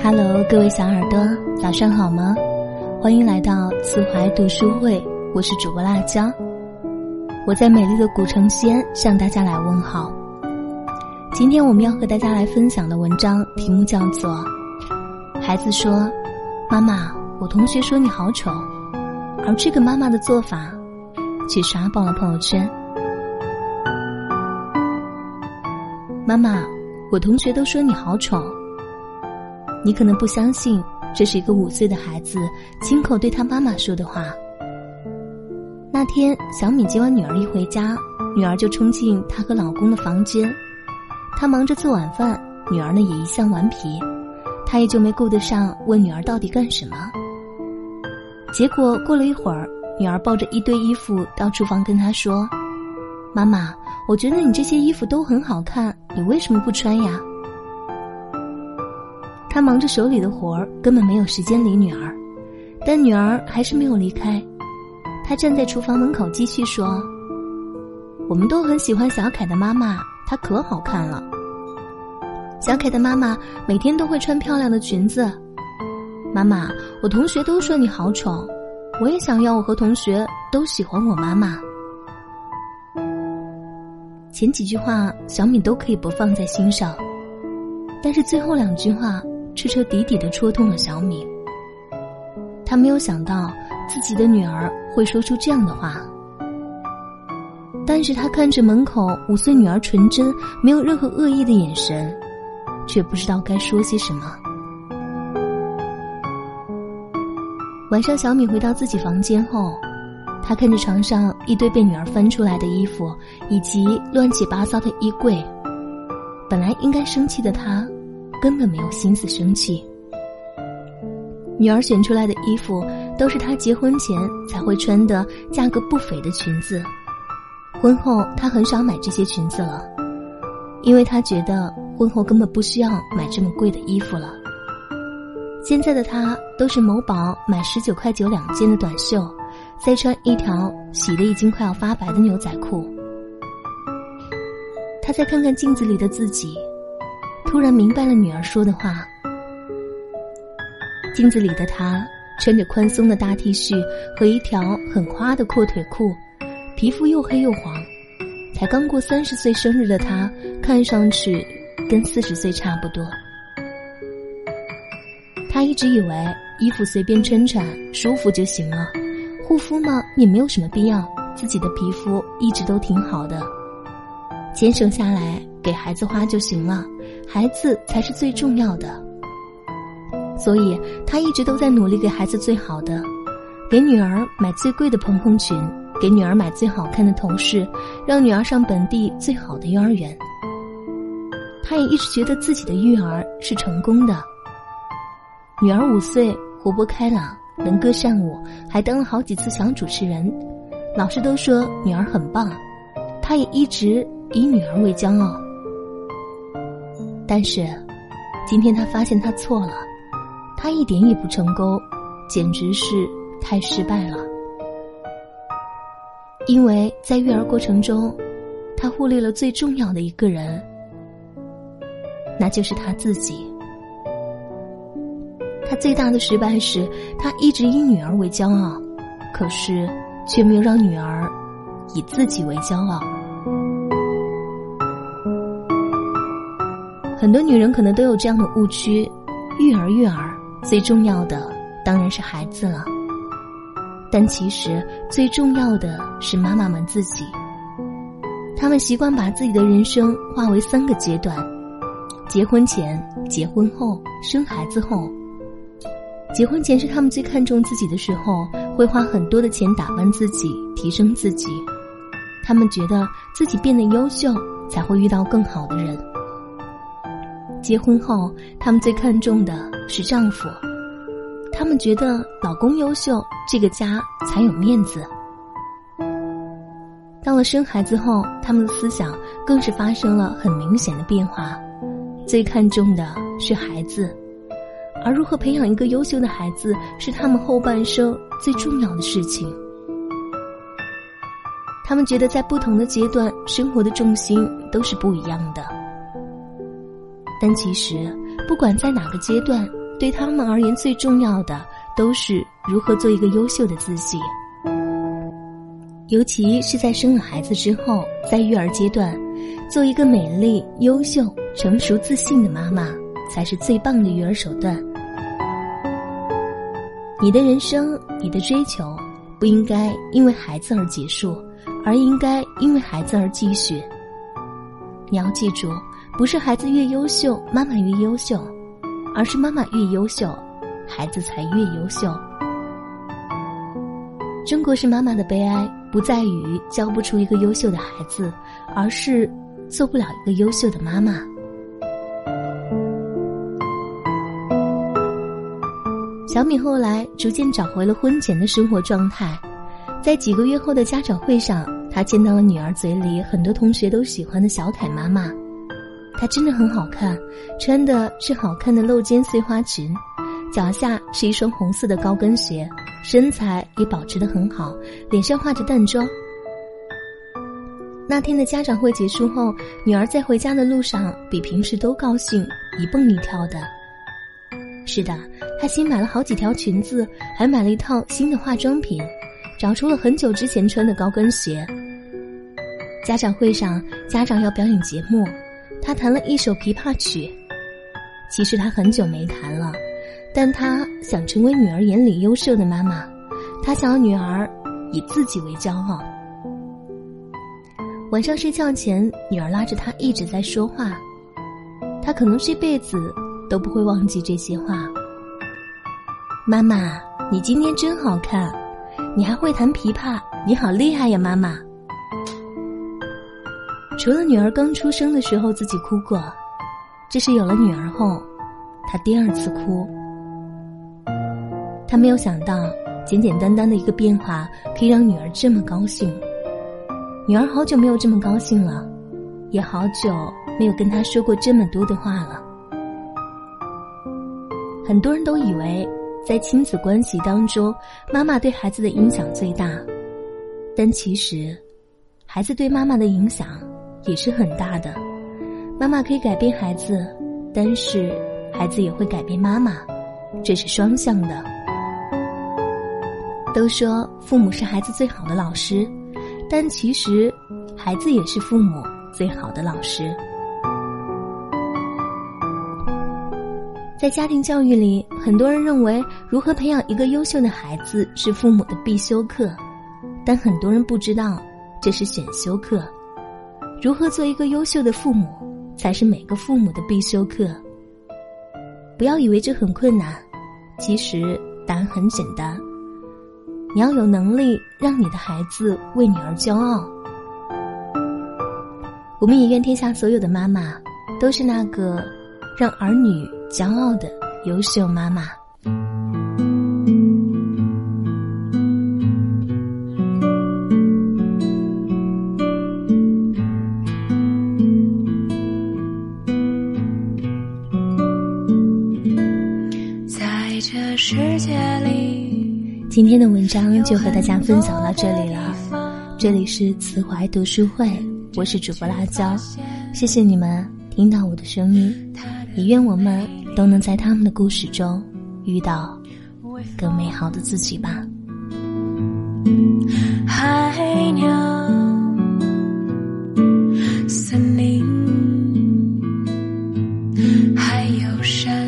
Hello，各位小耳朵，早上好吗？欢迎来到慈怀读书会，我是主播辣椒。我在美丽的古城西安向大家来问好。今天我们要和大家来分享的文章题目叫做《孩子说，妈妈，我同学说你好丑》，而这个妈妈的做法却刷爆了朋友圈。妈妈，我同学都说你好丑。你可能不相信，这是一个五岁的孩子亲口对他妈妈说的话。那天，小米接完女儿一回家，女儿就冲进她和老公的房间。她忙着做晚饭，女儿呢也一向顽皮，她也就没顾得上问女儿到底干什么。结果过了一会儿，女儿抱着一堆衣服到厨房跟她说：“妈妈，我觉得你这些衣服都很好看，你为什么不穿呀？”他忙着手里的活儿，根本没有时间理女儿，但女儿还是没有离开。他站在厨房门口继续说：“我们都很喜欢小凯的妈妈，她可好看了。小凯的妈妈每天都会穿漂亮的裙子。妈妈，我同学都说你好丑，我也想要我和同学都喜欢我妈妈。”前几句话小敏都可以不放在心上，但是最后两句话。彻彻底底的戳痛了小米。他没有想到自己的女儿会说出这样的话，但是他看着门口五岁女儿纯真、没有任何恶意的眼神，却不知道该说些什么。晚上，小米回到自己房间后，他看着床上一堆被女儿翻出来的衣服，以及乱七八糟的衣柜，本来应该生气的他。根本没有心思生气。女儿选出来的衣服都是她结婚前才会穿的，价格不菲的裙子。婚后她很少买这些裙子了，因为她觉得婚后根本不需要买这么贵的衣服了。现在的她都是某宝买十九块九两件的短袖，再穿一条洗的已经快要发白的牛仔裤。她再看看镜子里的自己。突然明白了女儿说的话。镜子里的她穿着宽松的大 T 恤和一条很花的阔腿裤，皮肤又黑又黄。才刚过三十岁生日的她，看上去跟四十岁差不多。她一直以为衣服随便穿穿舒服就行了，护肤嘛也没有什么必要，自己的皮肤一直都挺好的，钱省下来给孩子花就行了。孩子才是最重要的，所以他一直都在努力给孩子最好的，给女儿买最贵的蓬蓬裙，给女儿买最好看的头饰，让女儿上本地最好的幼儿园。他也一直觉得自己的育儿是成功的。女儿五岁，活泼开朗，能歌善舞，还当了好几次小主持人，老师都说女儿很棒，他也一直以女儿为骄傲。但是，今天他发现他错了，他一点也不成功，简直是太失败了。因为在育儿过程中，他忽略了最重要的一个人，那就是他自己。他最大的失败是他一直以女儿为骄傲，可是却没有让女儿以自己为骄傲。很多女人可能都有这样的误区：育儿育儿，最重要的当然是孩子了。但其实最重要的是妈妈们自己。她们习惯把自己的人生划为三个阶段：结婚前、结婚后、生孩子后。结婚前是他们最看重自己的时候，会花很多的钱打扮自己、提升自己。他们觉得自己变得优秀，才会遇到更好的人。结婚后，他们最看重的是丈夫，他们觉得老公优秀，这个家才有面子。到了生孩子后，他们的思想更是发生了很明显的变化，最看重的是孩子，而如何培养一个优秀的孩子，是他们后半生最重要的事情。他们觉得在不同的阶段，生活的重心都是不一样的。但其实，不管在哪个阶段，对他们而言最重要的都是如何做一个优秀的自己。尤其是在生了孩子之后，在育儿阶段，做一个美丽、优秀、成熟、自信的妈妈，才是最棒的育儿手段。你的人生，你的追求，不应该因为孩子而结束，而应该因为孩子而继续。你要记住，不是孩子越优秀，妈妈越优秀，而是妈妈越优秀，孩子才越优秀。中国式妈妈的悲哀。不在于教不出一个优秀的孩子，而是做不了一个优秀的妈妈。小米后来逐渐找回了婚前的生活状态，在几个月后的家长会上，她见到了女儿嘴里很多同学都喜欢的小凯妈妈。她真的很好看，穿的是好看的露肩碎花裙，脚下是一双红色的高跟鞋。身材也保持得很好，脸上化着淡妆。那天的家长会结束后，女儿在回家的路上比平时都高兴，一蹦一跳的。是的，她新买了好几条裙子，还买了一套新的化妆品，找出了很久之前穿的高跟鞋。家长会上，家长要表演节目，她弹了一首琵琶曲。其实她很久没弹了。但他想成为女儿眼里优秀的妈妈，他想要女儿以自己为骄傲。晚上睡觉前，女儿拉着他一直在说话，他可能这辈子都不会忘记这些话。妈妈，你今天真好看，你还会弹琵琶，你好厉害呀，妈妈。除了女儿刚出生的时候自己哭过，这是有了女儿后，他第二次哭。他没有想到，简简单单的一个变化可以让女儿这么高兴。女儿好久没有这么高兴了，也好久没有跟他说过这么多的话了。很多人都以为，在亲子关系当中，妈妈对孩子的影响最大，但其实，孩子对妈妈的影响也是很大的。妈妈可以改变孩子，但是孩子也会改变妈妈，这是双向的。都说父母是孩子最好的老师，但其实，孩子也是父母最好的老师。在家庭教育里，很多人认为如何培养一个优秀的孩子是父母的必修课，但很多人不知道这是选修课。如何做一个优秀的父母，才是每个父母的必修课。不要以为这很困难，其实答案很简单。你要有能力让你的孩子为你而骄傲。我们也愿天下所有的妈妈都是那个让儿女骄傲的优秀妈妈。今天的文章就和大家分享到这里了，这里是慈怀读书会，我是主播辣椒，谢谢你们听到我的声音，也愿我们都能在他们的故事中遇到更美好的自己吧。海鸟。森林，还有山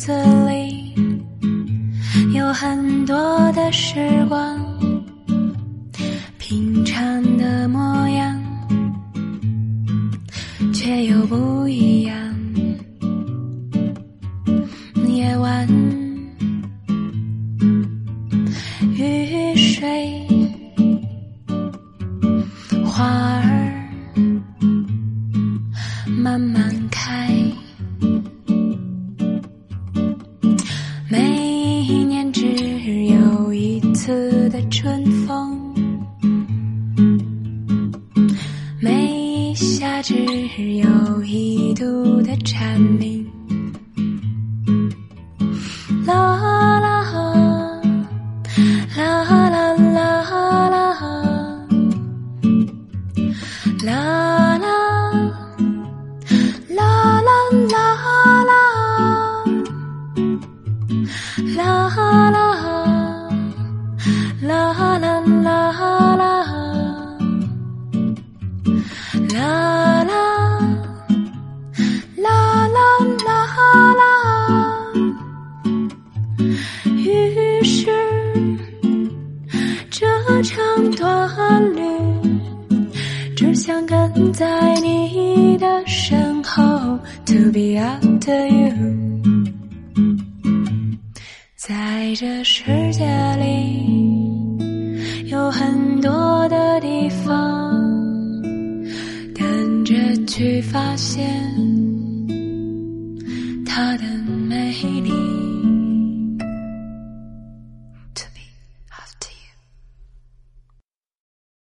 子里，有很多的时光，平常的模样，却又不一样。夜晚，雨水，花儿慢慢开。在这世界里，有很多的地方等着去发现。